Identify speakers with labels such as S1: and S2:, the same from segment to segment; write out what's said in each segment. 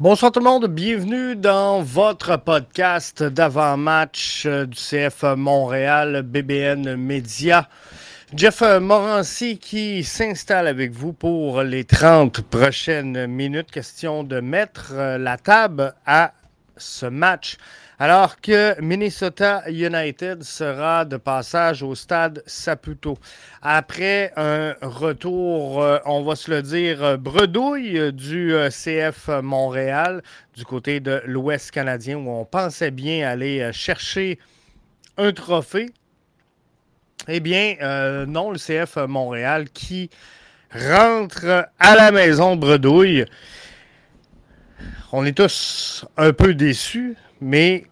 S1: Bonsoir tout le monde, bienvenue dans votre podcast d'avant-match euh, du CF Montréal BBN Média. Jeff Morancy qui s'installe avec vous pour les 30 prochaines minutes. Question de mettre euh, la table à ce match alors que Minnesota United sera de passage au stade Saputo. Après un retour, euh, on va se le dire, bredouille du euh, CF Montréal, du côté de l'Ouest canadien, où on pensait bien aller euh, chercher un trophée. Eh bien, non, le CF Montréal qui rentre à la maison bredouille. On est tous un peu déçus, mais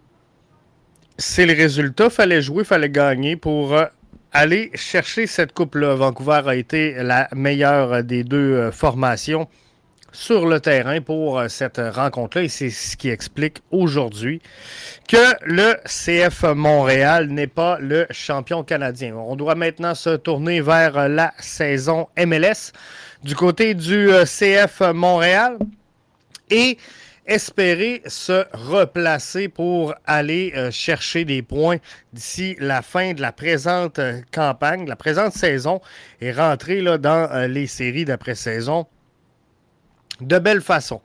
S1: c'est le résultat. Fallait jouer, fallait gagner pour euh, aller chercher cette coupe-là. Vancouver a été la meilleure des deux euh, formations sur le terrain pour euh, cette rencontre-là et c'est ce qui explique aujourd'hui que le CF Montréal n'est pas le champion canadien. On doit maintenant se tourner vers la saison MLS du côté du CF Montréal et espérer se replacer pour aller euh, chercher des points d'ici la fin de la présente euh, campagne, la présente saison, et rentrer dans euh, les séries d'après-saison de belle façon.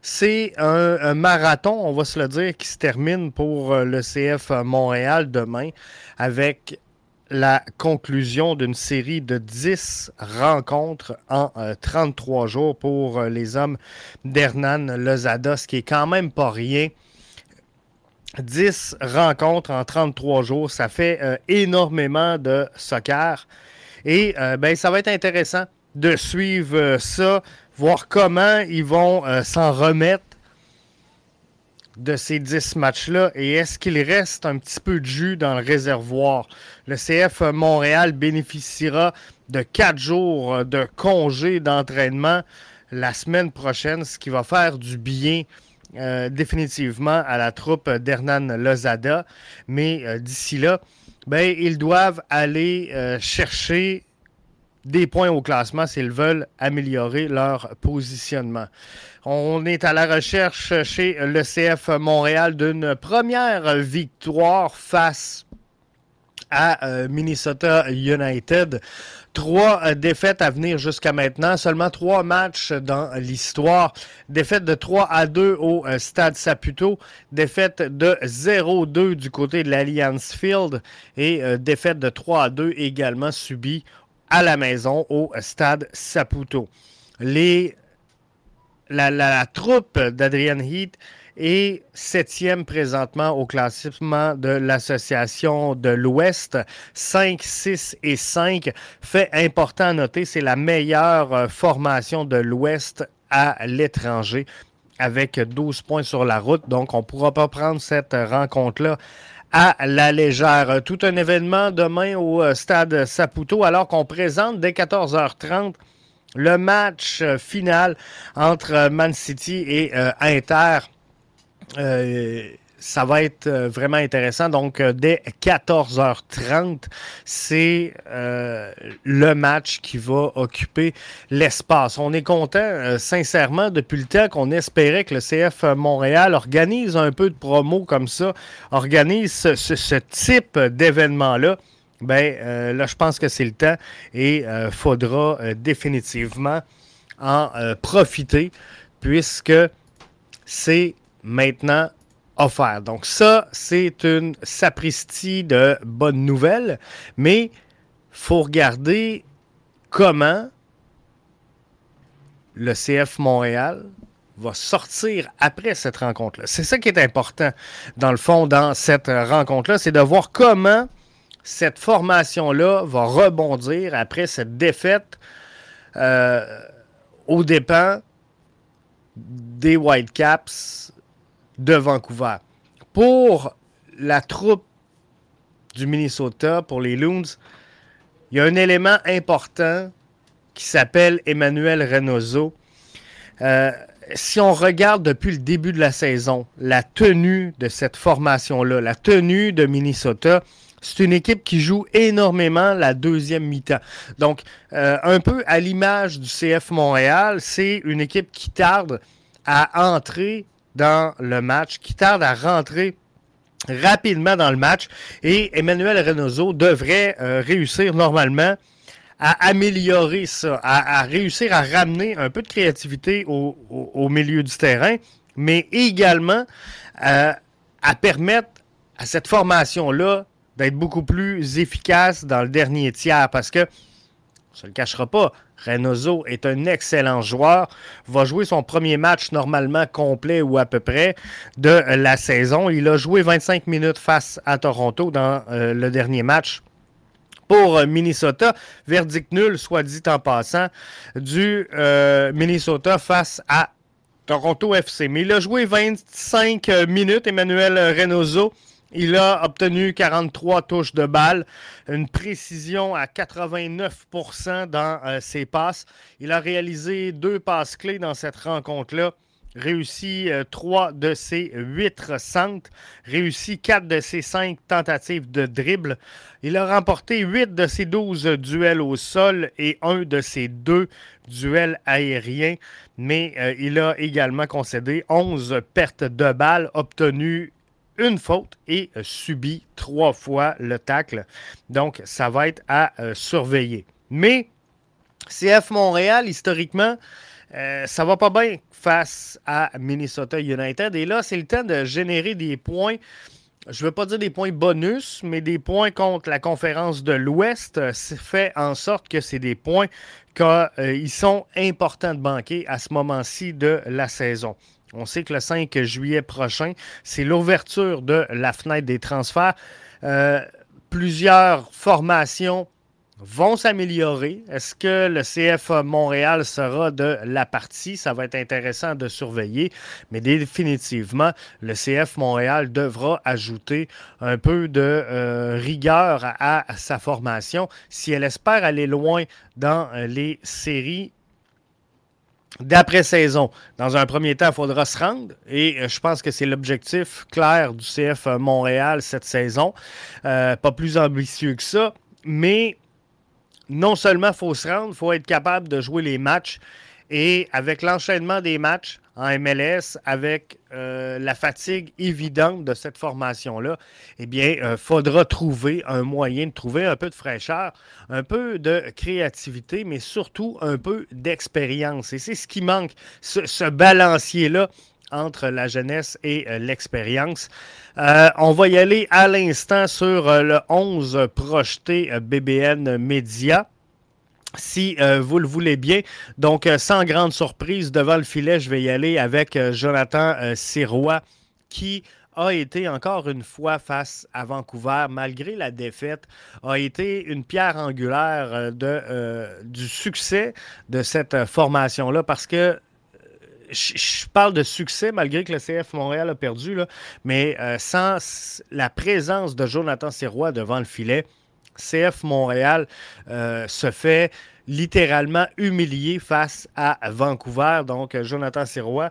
S1: C'est un, marathon, on va se le dire, qui se termine pour le CF Montréal demain avec la conclusion d'une série de 10 rencontres en 33 euh, jours pour euh, les hommes d'Hernan Lozada, ce qui est quand même pas rien. 10 rencontres en 33 jours, ça fait euh, énormément de soccer. Et ben, ça va être intéressant de suivre ça, voir comment ils vont s'en remettre de ces 10 matchs-là et est-ce qu'il reste un petit peu de jus dans le réservoir? Le CF Montréal bénéficiera de 4 jours de congé d'entraînement la semaine prochaine, ce qui va faire du bien euh, définitivement à la troupe d'Hernan Lozada. Mais euh, d'ici là, ben, ils doivent aller euh, chercher des points au classement s'ils veulent améliorer leur positionnement. On est à la recherche chez le CF Montréal d'une première victoire face à euh, Minnesota United. Trois euh, défaites à venir jusqu'à maintenant, seulement trois matchs dans l'histoire. Défaite de 3 à 2 au euh, Stade Saputo, défaite de 0-2 du côté de l'Alliance Field et défaite de 3 à 2 également subie à la maison au Stade Saputo. Les la, troupe d'Adrian Heath est septième présentement au classement de l'Association de l'Ouest. 5, 6 et 5. Fait important à noter, c'est la meilleure euh, formation de l'Ouest à l'étranger avec 12 points sur la route. Donc, on ne pourra pas prendre cette rencontre-là à la légère. Tout un événement demain au euh, stade Saputo alors qu'on présente dès 14h30 le match euh, final entre euh, Man City et euh, Inter. ça va être vraiment intéressant. Donc, dès 14h30, c'est le match qui va occuper l'espace. On est content, sincèrement, depuis le temps qu'on espérait que le CF Montréal organise un peu de promo comme ça, organise ce type d'événement-là ben euh, là, je pense que c'est le temps et euh, faudra euh, définitivement en profiter puisque c'est maintenant offert. Donc ça, c'est une sapristi de bonnes nouvelles, mais faut regarder comment le CF Montréal va sortir après cette rencontre-là. C'est ça qui est important, dans le fond, dans cette rencontre-là, c'est de voir comment cette formation-là va rebondir après cette défaite euh, aux dépens des Whitecaps de Vancouver. Pour la troupe du Minnesota, pour les Loons, il y a un élément important qui s'appelle Emmanuel Reynoso. Euh, si on regarde depuis le début de la saison, la tenue de cette formation-là, la tenue de Minnesota, c'est une équipe qui joue énormément la deuxième mi-temps. Donc, euh, un peu à l'image du CF Montréal, c'est une équipe qui tarde à entrer dans le match, qui tarde à rentrer rapidement dans le match. Et Emmanuel Reynoso devrait euh, réussir normalement à améliorer ça, à, réussir à ramener un peu de créativité au, milieu du terrain, mais également euh, à permettre à cette formation-là d'être beaucoup plus efficace dans le dernier tiers parce que, on ne se le cachera pas, Reynoso est un excellent joueur, va jouer son premier match normalement complet ou à peu près de la saison. Il a joué 25 minutes face à Toronto dans euh, le dernier match pour Minnesota. Verdict nul, soit dit en passant, du euh, Minnesota face à Toronto FC. Mais il a joué 25 minutes, Emmanuel Reynoso. Il a obtenu 43 touches de balle, une précision à 89% dans euh, ses passes. Il a réalisé deux passes clés dans cette rencontre-là. Réussi euh, trois de ses huit centres, réussi quatre de ses cinq tentatives de dribble. Il a remporté huit de ses douze duels au sol et un de ses deux duels aériens, mais euh, il a également concédé 11 pertes de balles obtenues une faute et euh, subit trois fois le tacle. Donc, ça va être à euh, surveiller. Mais CF Montréal, historiquement, euh, ça va pas bien face à Minnesota United. Et là, c'est le temps de générer des points. Je ne veux pas dire des points bonus, mais des points contre la conférence de l'Ouest. fait en sorte que c'est des points qui sont importants de banquer à ce moment-ci de la saison. On sait que le 5 juillet prochain, c'est l'ouverture de la fenêtre des transferts. Euh, plusieurs formations vont s'améliorer. Est-ce que le CF Montréal sera de la partie? Ça va être intéressant de surveiller, mais définitivement, le CF Montréal devra ajouter un peu de euh, rigueur à, sa formation si elle espère aller loin dans les séries d'après-saison. Dans un premier temps, il faudra se rendre et euh, je pense que c'est l'objectif clair du CF Montréal cette saison. Euh, pas plus ambitieux que ça, mais non seulement il faut se rendre, il faut être capable de jouer les matchs et avec l'enchaînement des matchs, en MLS avec euh, la fatigue évidente de cette formation-là, eh bien, euh, faudra trouver un moyen de trouver un peu de fraîcheur, un peu de créativité, mais surtout un peu d'expérience. Et c'est ce qui manque, ce, balancier-là entre la jeunesse et euh, l'expérience. on va y aller à l'instant sur le 11 projeté BBN Média si euh, vous le voulez bien. Donc, euh, sans grande surprise, devant le filet, je vais y aller avec euh, Jonathan Sirois, qui a été encore une fois face à Vancouver, malgré la défaite, a été une pierre angulaire du succès de cette formation-là, parce que je, parle de succès malgré que le CF Montréal a perdu, là, mais sans la présence de Jonathan Sirois devant le filet, CF Montréal euh, se fait littéralement humilier face à Vancouver. Donc, Jonathan Sirois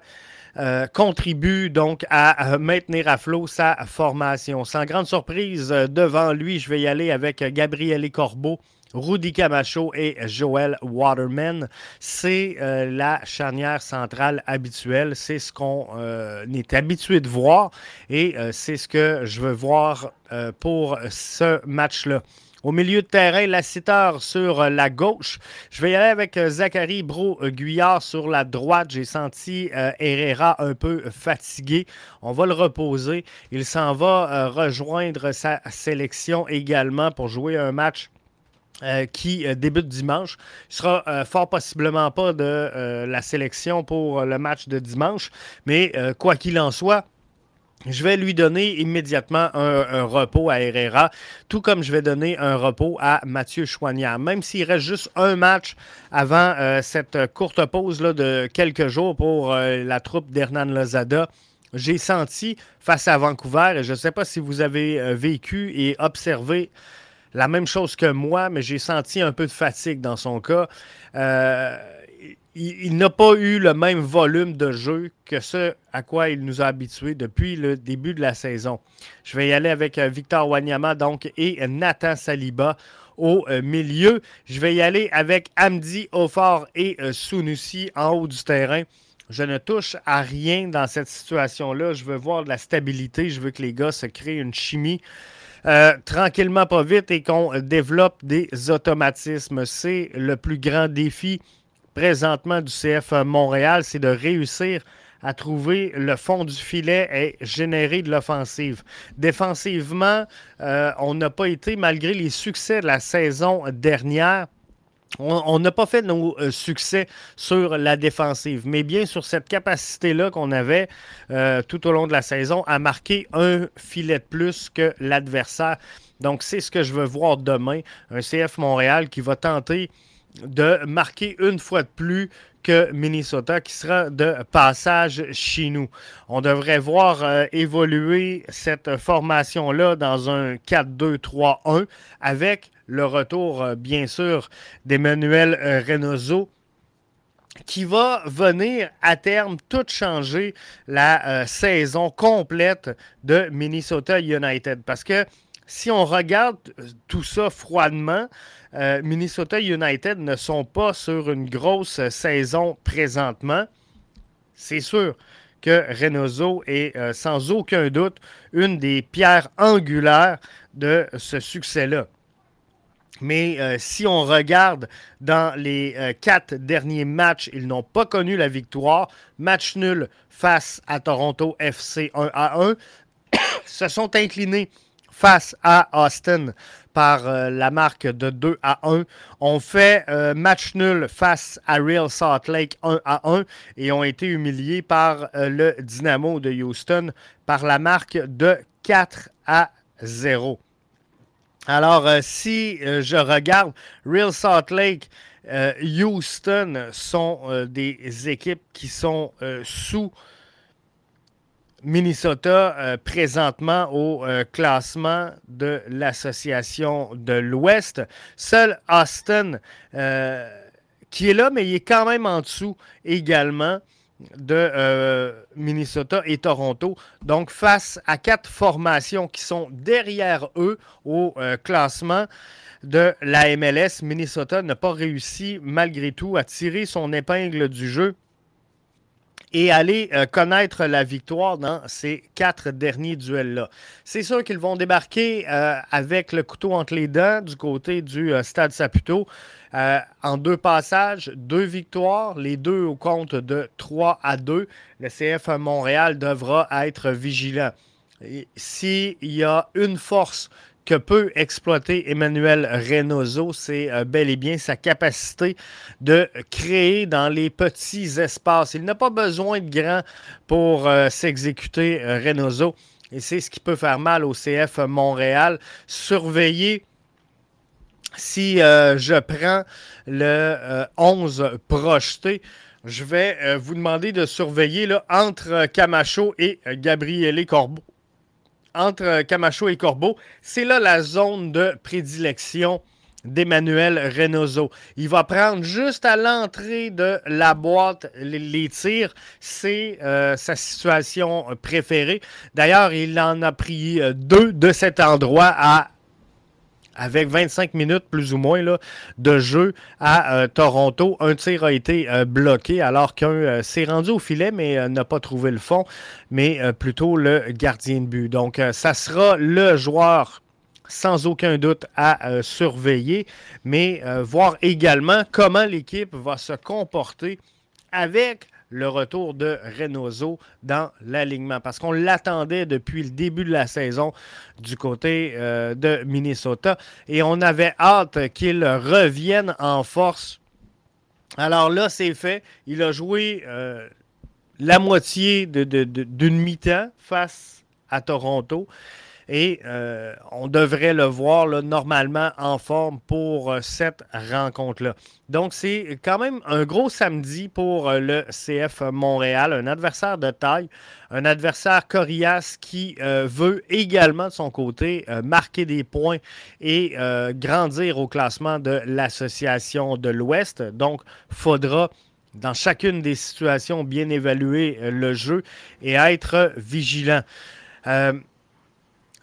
S1: euh, contribue donc à maintenir à flot sa formation. Sans grande surprise, euh, devant lui, je vais y aller avec Gabriele Corbeau. Rudy Camacho et Joel Waterman, c'est la charnière centrale habituelle. C'est ce qu'on est habitué de voir et c'est ce que je veux voir pour ce match-là. Au milieu de terrain, la citeur sur la gauche. Je vais y aller avec euh, Zachary Bro-Guyard sur la droite. J'ai senti euh, Herrera un peu fatigué. On va le reposer. Il s'en va euh, rejoindre sa sélection également pour jouer un match qui débute dimanche. Il sera fort possiblement pas de la sélection pour le match de dimanche, mais quoi qu'il en soit, je vais lui donner immédiatement un, repos à Herrera, tout comme je vais donner un repos à Mathieu Chouanière. Même s'il reste juste un match avant euh, cette courte pause de quelques jours pour euh, la troupe d'Hernan Lozada, j'ai senti face à Vancouver, et je ne sais pas si vous avez euh, vécu et observé la même chose que moi, mais j'ai senti un peu de fatigue dans son cas il, n'a pas eu le même volume de jeu que ce à quoi il nous a habitués depuis le début de la saison. Je vais y aller avec euh, Victor Wanyama donc, et Nathan Saliba au euh, milieu. Je vais y aller avec Amdi Ofar et euh, Sunusi en haut du terrain. Je ne touche à rien dans cette situation-là. Je veux voir de la stabilité. Je veux que les gars se créent une chimie. Euh, tranquillement, pas vite, et qu'on développe des automatismes. C'est le plus grand défi présentement du CF Montréal, c'est de réussir à trouver le fond du filet et générer de l'offensive. Défensivement, euh, on n'a pas été, malgré les succès de la saison dernière, on n'a pas fait nos euh, succès sur la défensive, mais bien sur cette capacité-là qu'on avait euh, tout au long de la saison à marquer un filet de plus que l'adversaire. Donc, c'est ce que je veux voir demain. Un CF Montréal qui va tenter de marquer une fois de plus que Minnesota, qui sera de passage chez nous. On devrait voir euh, évoluer cette formation-là dans un 4-2-3-1 avec le retour, euh, bien sûr, d'Emmanuel euh, Reynoso qui va venir à terme tout changer la saison complète de Minnesota United. Parce que si on regarde tout ça froidement, euh, Minnesota United ne sont pas sur une grosse saison présentement. C'est sûr que Reynoso est euh, sans aucun doute une des pierres angulaires de ce succès-là. Mais euh, si on regarde dans les quatre derniers matchs, ils n'ont pas connu la victoire. Match nul face à Toronto FC 1 à 1. se sont inclinés face à Austin par euh, la marque de 2 à 1. On fait euh, match nul face à Real Salt Lake 1 à 1 et ont été humiliés par euh, le Dynamo de Houston par la marque de 4 à 0. Alors, si je regarde Real Salt Lake, Houston sont des équipes qui sont sous Minnesota euh, présentement au euh, classement de l'Association de l'Ouest. Seul Austin euh, qui est là, mais il est quand même en dessous également de Minnesota et Toronto. Donc face à quatre formations qui sont derrière eux au classement de la MLS, Minnesota n'a pas réussi malgré tout à tirer son épingle du jeu et aller euh, connaître la victoire dans ces quatre derniers duels-là. C'est sûr qu'ils vont débarquer euh, avec le couteau entre les dents du côté du euh, Stade Saputo. en deux passages, deux victoires, les deux au compte de 3 à 2. Le CF Montréal devra être vigilant. S'il y a une force que peut exploiter Emmanuel Reynoso, c'est euh, bel et bien sa capacité de créer dans les petits espaces. Il n'a pas besoin de grand pour euh, s'exécuter, euh, Reynoso. Et c'est ce qui peut faire mal au CF Montréal. Surveiller si je prends le 11 projeté, je vais vous demander de surveiller là, entre Camacho et Gabriele Corbeau entre Camacho et Corbeau, c'est là la zone de prédilection d'Emmanuel Reynoso. Il va prendre juste à l'entrée de la boîte les, tirs. C'est euh, sa situation préférée. D'ailleurs, il en a pris euh, deux de cet endroit à avec 25 minutes plus ou moins de jeu à euh, Toronto. Un tir a été euh, bloqué alors qu'un euh, s'est rendu au filet mais n'a pas trouvé le fond, mais plutôt le gardien de but. Donc ça sera le joueur sans aucun doute à surveiller, mais voir également comment l'équipe va se comporter avec le retour de Reynoso dans l'alignement parce qu'on l'attendait depuis le début de la saison du côté euh, de Minnesota et on avait hâte qu'il revienne en force. Alors là, c'est fait. Il a joué euh, la moitié d'une mi-temps face à Toronto. Et euh, on devrait le voir normalement en forme pour euh, cette rencontre-là. Donc, c'est quand même un gros samedi pour euh, le CF Montréal, un adversaire de taille, un adversaire coriace qui veut également de son côté marquer des points et grandir au classement de l'Association de l'Ouest. Donc, faudra dans chacune des situations bien évaluer le jeu et être vigilant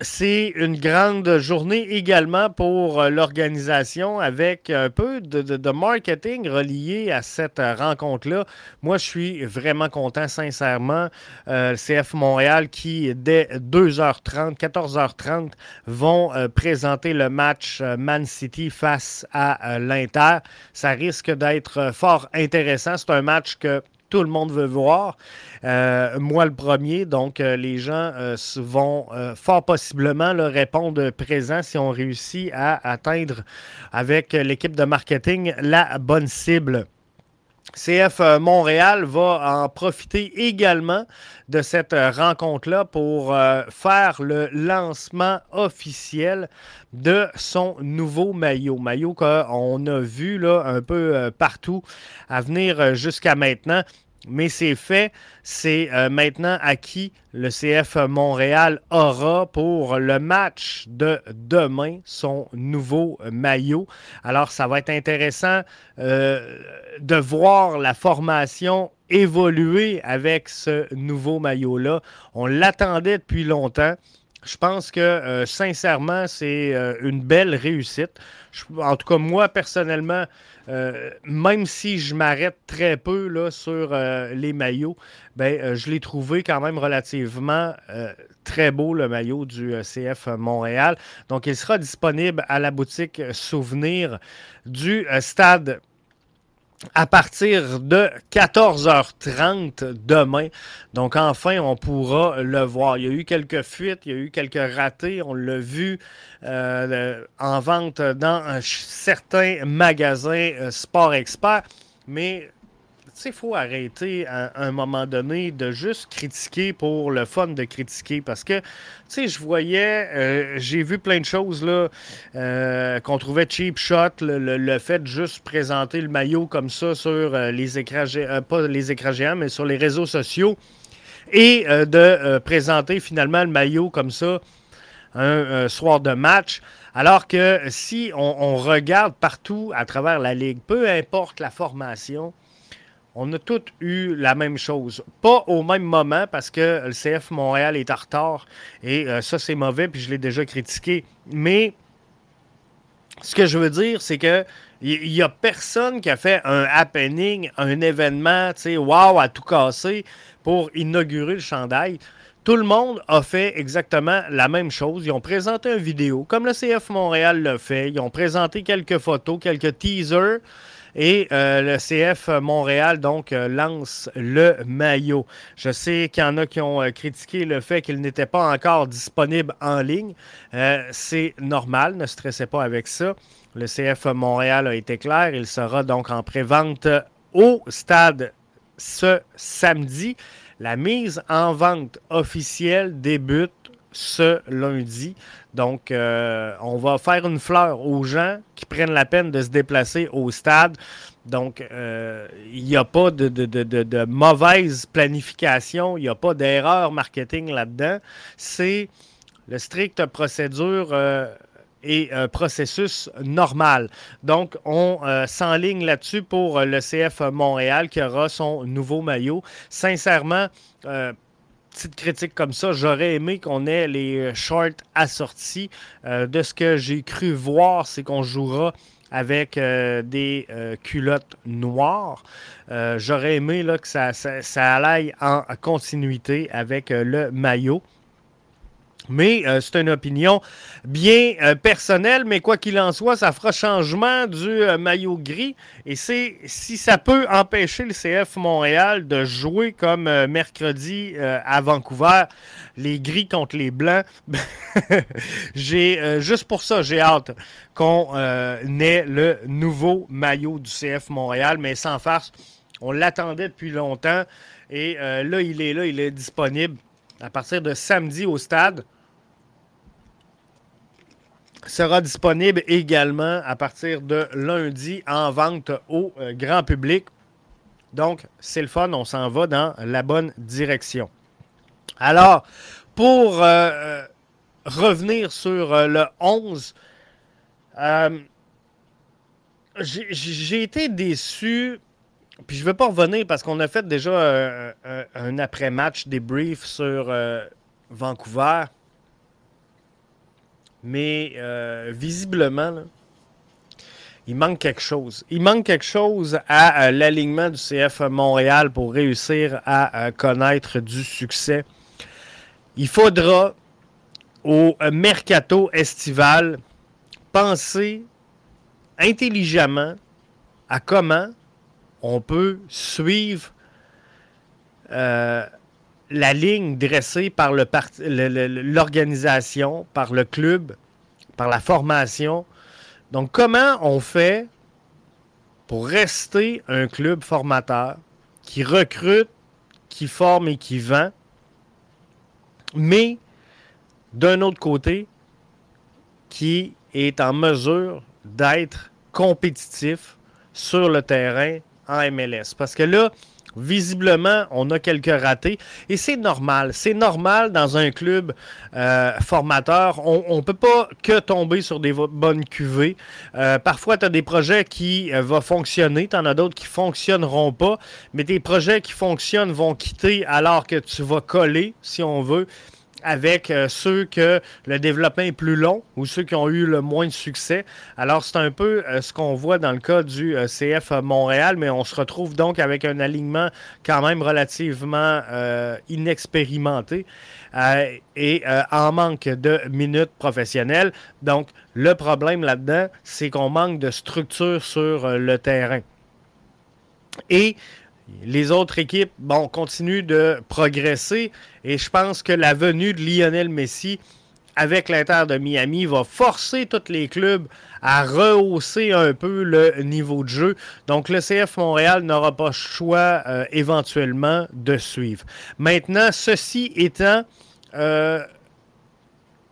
S1: c'est une grande journée également pour euh, l'organisation avec un peu de, marketing relié à cette rencontre-là. Moi, je suis vraiment content, sincèrement. Euh, CF Montréal qui, dès 2h30, 14h30, vont euh, présenter le match Man City face à l'Inter. Ça risque d'être fort intéressant. C'est un match que tout le monde veut voir. Euh, moi, le premier. Donc, euh, les gens euh, vont fort possiblement leur répondre présent si on réussit à atteindre avec l'équipe de marketing la bonne cible. CF Montréal va en profiter également de cette rencontre-là pour faire le lancement officiel de son nouveau maillot. Maillot qu'on a vu là, un peu partout à venir jusqu'à maintenant mais c'est fait. C'est euh, maintenant acquis. Le CF Montréal aura pour le match de demain son nouveau maillot. Alors, ça va être intéressant euh, de voir la formation évoluer avec ce nouveau maillot-là. On l'attendait depuis longtemps. Je pense que euh, sincèrement, c'est une belle réussite. en tout cas, moi, personnellement, euh, même si je m'arrête très peu là, sur euh, les maillots, ben, euh, je l'ai trouvé quand même relativement très beau, le maillot du CF Montréal. Donc, il sera disponible à la boutique Souvenir du stade à partir de 14h30 demain. Donc enfin, on pourra le voir. Il y a eu quelques fuites, il y a eu quelques ratés, on l'a vu euh, en vente dans certains magasins euh, Sport Expert, mais il faut arrêter à, un moment donné de juste critiquer pour le fun de critiquer. Parce que, tu sais, je voyais, euh, j'ai vu plein de choses là euh, qu'on trouvait cheap shot, le, fait de juste présenter le maillot comme ça sur euh, les écrans, pas les écrans géants, mais sur les réseaux sociaux et de présenter finalement le maillot comme ça un soir de match. Alors que si on, regarde partout à travers la ligue, peu importe la formation, on a tous eu la même chose. Pas au même moment parce que le CF Montréal est en retard et euh, ça c'est mauvais puis je l'ai déjà critiqué. Mais ce que je veux dire, c'est que il n'y a personne qui a fait un happening, un événement, tu sais, wow, à tout casser pour inaugurer le chandail. Tout le monde a fait exactement la même chose. Ils ont présenté une vidéo, comme le CF Montréal l'a fait. Ils ont présenté quelques photos, quelques teasers. Et euh, le CF Montréal, donc, euh, lance le maillot. Je sais qu'il y en a qui ont euh, critiqué le fait qu'il n'était pas encore disponible en ligne. C'est normal, ne stressez pas avec ça. Le CF Montréal a été clair. Il sera donc en pré-vente au stade ce samedi. La mise en vente officielle débute ce lundi. Donc, euh, on va faire une fleur aux gens qui prennent la peine de se déplacer au stade. Donc, euh, il n'y a pas de, mauvaise planification, il n'y a pas d'erreur marketing là-dedans. C'est le strict procédure euh, et processus normal. Donc, on s'enligne là-dessus pour le CF Montréal qui aura son nouveau maillot. Sincèrement, petite critique comme ça, j'aurais aimé qu'on ait les euh, shorts assortis. Euh, de ce que j'ai cru voir, c'est qu'on jouera avec euh, des culottes noires. j'aurais aimé que ça, ça, ça aille en continuité avec le maillot. Mais euh, c'est une opinion bien euh, personnelle, mais quoi qu'il en soit, ça fera changement du euh, maillot gris. Et c'est si ça peut empêcher le CF Montréal de jouer comme mercredi à Vancouver, les gris contre les blancs, j'ai juste pour ça, j'ai hâte qu'on ait le nouveau maillot du CF Montréal, mais sans farce, on l'attendait depuis longtemps. Et là, il est là, il est disponible à partir de samedi au stade sera disponible également à partir de lundi en vente au euh, grand public. Donc, c'est le fun, on s'en va dans la bonne direction. Alors, pour euh, euh, revenir sur le 11, j'ai été déçu, puis je ne vais pas revenir parce qu'on a fait déjà un après-match débrief sur Vancouver. Mais euh, visiblement, il manque quelque chose. Il manque quelque chose à, l'alignement du CF Montréal pour réussir à, connaître du succès. Il faudra au mercato estival penser intelligemment à comment on peut suivre euh, la ligne dressée par l'organisation, par le club, par la formation. Donc, comment on fait pour rester un club formateur qui recrute, qui forme et qui vend, mais d'un autre côté, qui est en mesure d'être compétitif sur le terrain en MLS. Parce que là, visiblement, on a quelques ratés. Et c'est normal. C'est normal dans un club euh, formateur. On ne peut pas que tomber sur des bonnes cuvées. Euh, parfois, tu as des projets qui euh, vont fonctionner. Tu en as d'autres qui ne fonctionneront pas. Mais des projets qui fonctionnent vont quitter alors que tu vas coller, si on veut avec euh, ceux que le développement est plus long ou ceux qui ont eu le moins de succès. Alors, c'est un peu euh, ce qu'on voit dans le cas du euh, CF Montréal, mais on se retrouve donc avec un alignement quand même relativement inexpérimenté et en manque de minutes professionnelles. Donc, le problème là-dedans, c'est qu'on manque de structure sur le terrain. Et les autres équipes, bon, continuent de progresser et je pense que la venue de Lionel Messi avec l'Inter de Miami va forcer tous les clubs à rehausser un peu le niveau de jeu. Donc le CF Montréal n'aura pas le choix euh, éventuellement de suivre. Maintenant, ceci étant, euh,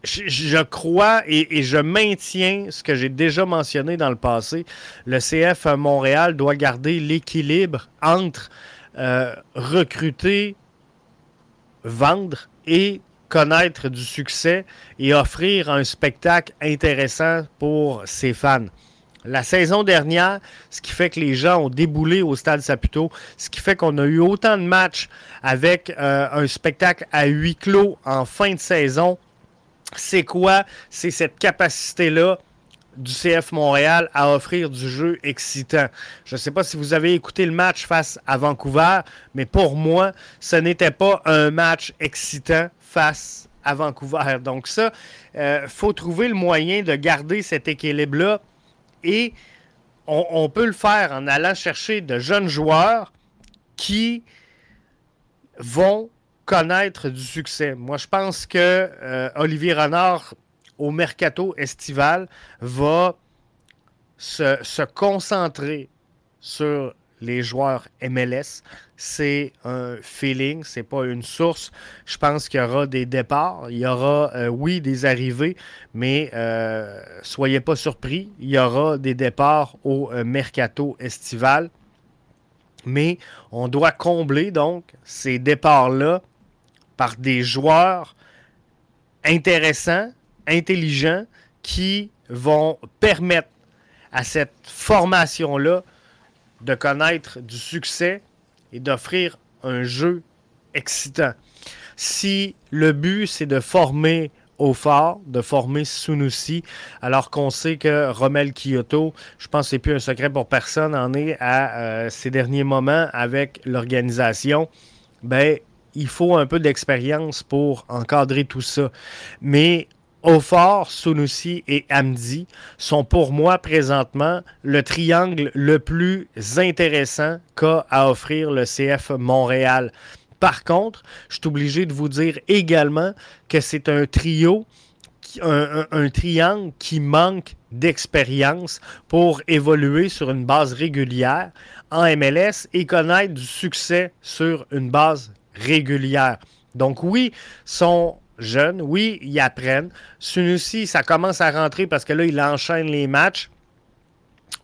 S1: je, crois et, je maintiens ce que j'ai déjà mentionné dans le passé. Le CF Montréal doit garder l'équilibre entre euh, recruter, vendre et connaître du succès et offrir un spectacle intéressant pour ses fans. La saison dernière, ce qui fait que les gens ont déboulé au stade Saputo, ce qui fait qu'on a eu autant de matchs avec euh, un spectacle à huis clos en fin de saison, c'est quoi? C'est cette capacité-là du CF Montréal à offrir du jeu excitant. Je ne sais pas si vous avez écouté le match face à Vancouver, mais pour moi, ce n'était pas un match excitant face à Vancouver. Donc ça, il euh, faut trouver le moyen de garder cet équilibre-là et on, peut le faire en allant chercher de jeunes joueurs qui vont connaître du succès. Moi, je pense que euh, Olivier Renard, au mercato estival, va se, concentrer sur les joueurs MLS. C'est un feeling, c'est pas une source. Je pense qu'il y aura des départs, il y aura, euh, oui, des arrivées, mais euh, soyez pas surpris, il y aura des départs au mercato estival. Mais on doit combler donc ces départs-là par des joueurs intéressants, intelligents, qui vont permettre à cette formation-là de connaître du succès et d'offrir un jeu excitant. Si le but, c'est de former au fort, de former Sunusi, alors qu'on sait que Romel Kyoto, je pense que c'est plus un secret pour personne, en est à euh, ces derniers moments avec l'organisation, ben, il faut un peu d'expérience pour encadrer tout ça. Mais Ofor, Sunusi et Amdi sont pour moi présentement le triangle le plus intéressant qu'a à offrir le CF Montréal. Par contre, je suis obligé de vous dire également que c'est un trio, un, triangle qui manque d'expérience pour évoluer sur une base régulière en MLS et connaître du succès sur une base régulière. Donc oui, sont jeunes, oui, ils apprennent. Sunusi, ça commence à rentrer parce que là, il enchaîne les matchs.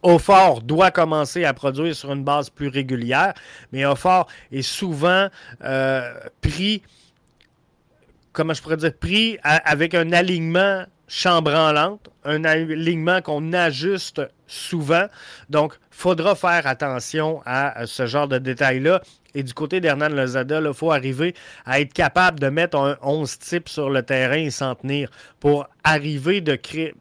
S1: Aufort doit commencer à produire sur une base plus régulière, mais Aufort est souvent euh, pris, comment je pourrais dire, pris avec un alignement chambranlante, un alignement qu'on ajuste souvent. Donc, faudra faire attention à ce genre de détails-là. Et du côté d'Hernan Lozada, il faut arriver à être capable de mettre un 11 type sur le terrain et s'en tenir pour arriver de créer,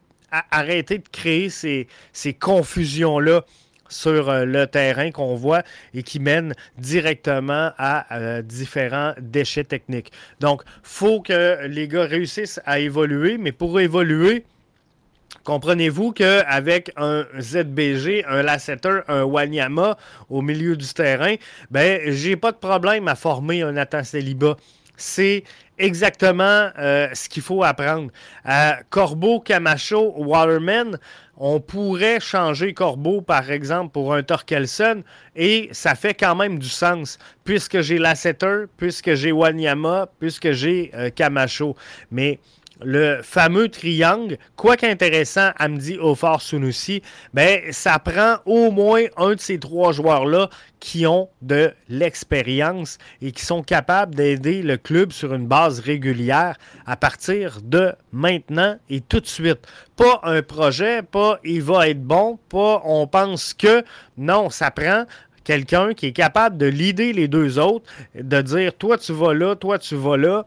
S1: arrêter de créer ces, ces confusions-là sur euh, le terrain qu'on voit et qui mènent directement à euh, différents déchets techniques. Donc, il faut que les gars réussissent à évoluer, mais pour évoluer, Comprenez-vous qu'avec un ZBG, un Lasseter, un Wanyama au milieu du terrain, ben, j'ai pas de problème à former un Saliba. C'est exactement euh, ce qu'il faut apprendre. Corbeau, Camacho, Waterman, on pourrait changer Corbeau, par exemple, pour un Torkelson, et ça fait quand même du sens, puisque j'ai Lasseter, puisque j'ai Wanyama, puisque j'ai euh, Camacho. Mais le fameux triangle, quoi qu'intéressant, Amdi Ophar Sunusi, ben, ça prend au moins un de ces trois joueurs-là qui ont de l'expérience et qui sont capables d'aider le club sur une base régulière à partir de maintenant et tout de suite. Pas un projet, pas il va être bon, pas on pense que. Non, ça prend quelqu'un qui est capable de leader les deux autres, de dire toi tu vas là, toi tu vas là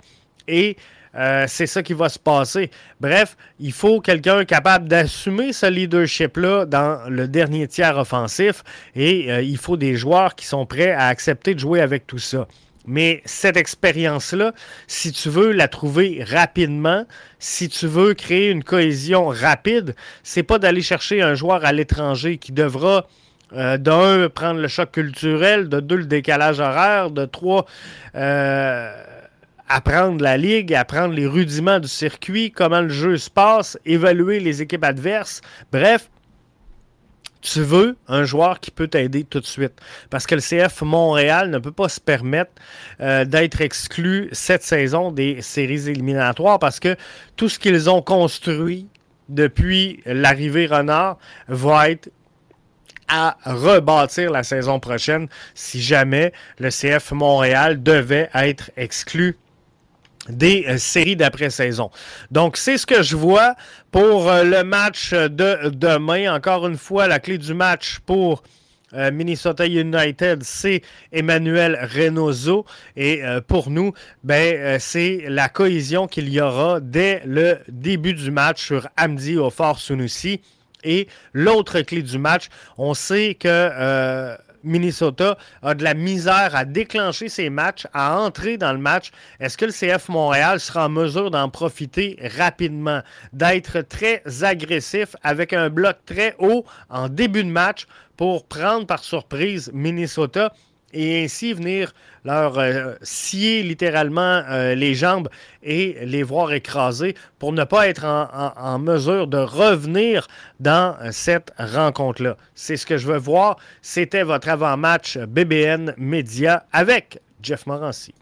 S1: et euh, c'est ça qui va se passer. Bref, il faut quelqu'un capable d'assumer ce leadership-là dans le dernier tiers offensif et euh, il faut des joueurs qui sont prêts à accepter de jouer avec tout ça. Mais cette expérience-là, si tu veux la trouver rapidement, si tu veux créer une cohésion rapide, c'est pas d'aller chercher un joueur à l'étranger qui devra euh, d'un prendre le choc culturel, de deux le décalage horaire, de trois apprendre la ligue, apprendre les rudiments du circuit, comment le jeu se passe, évaluer les équipes adverses. Bref, tu veux un joueur qui peut t'aider tout de suite. Parce que le CF Montréal ne peut pas se permettre euh, d'être exclu cette saison des séries éliminatoires parce que tout ce qu'ils ont construit depuis l'arrivée Renard va être à rebâtir la saison prochaine si jamais le CF Montréal devait être exclu des euh, séries d'après-saison. Donc, c'est ce que je vois pour euh, le match de demain. Encore une fois, la clé du match pour euh, Minnesota United, c'est Emmanuel Reynoso. Et pour nous, ben, c'est la cohésion qu'il y aura dès le début du match sur Amdi au Fort Sunusi. Et l'autre clé du match, on sait que Minnesota a de la misère à déclencher ses matchs, à entrer dans le match. Est-ce que le CF Montréal sera en mesure d'en profiter rapidement, d'être très agressif avec un bloc très haut en début de match pour prendre par surprise Minnesota? et ainsi venir leur euh, scier littéralement euh, les jambes et les voir écrasés pour ne pas être en, en mesure de revenir dans euh, cette rencontre-là. C'est ce que je veux voir. C'était votre avant-match BBN Média avec Jeff Morancy.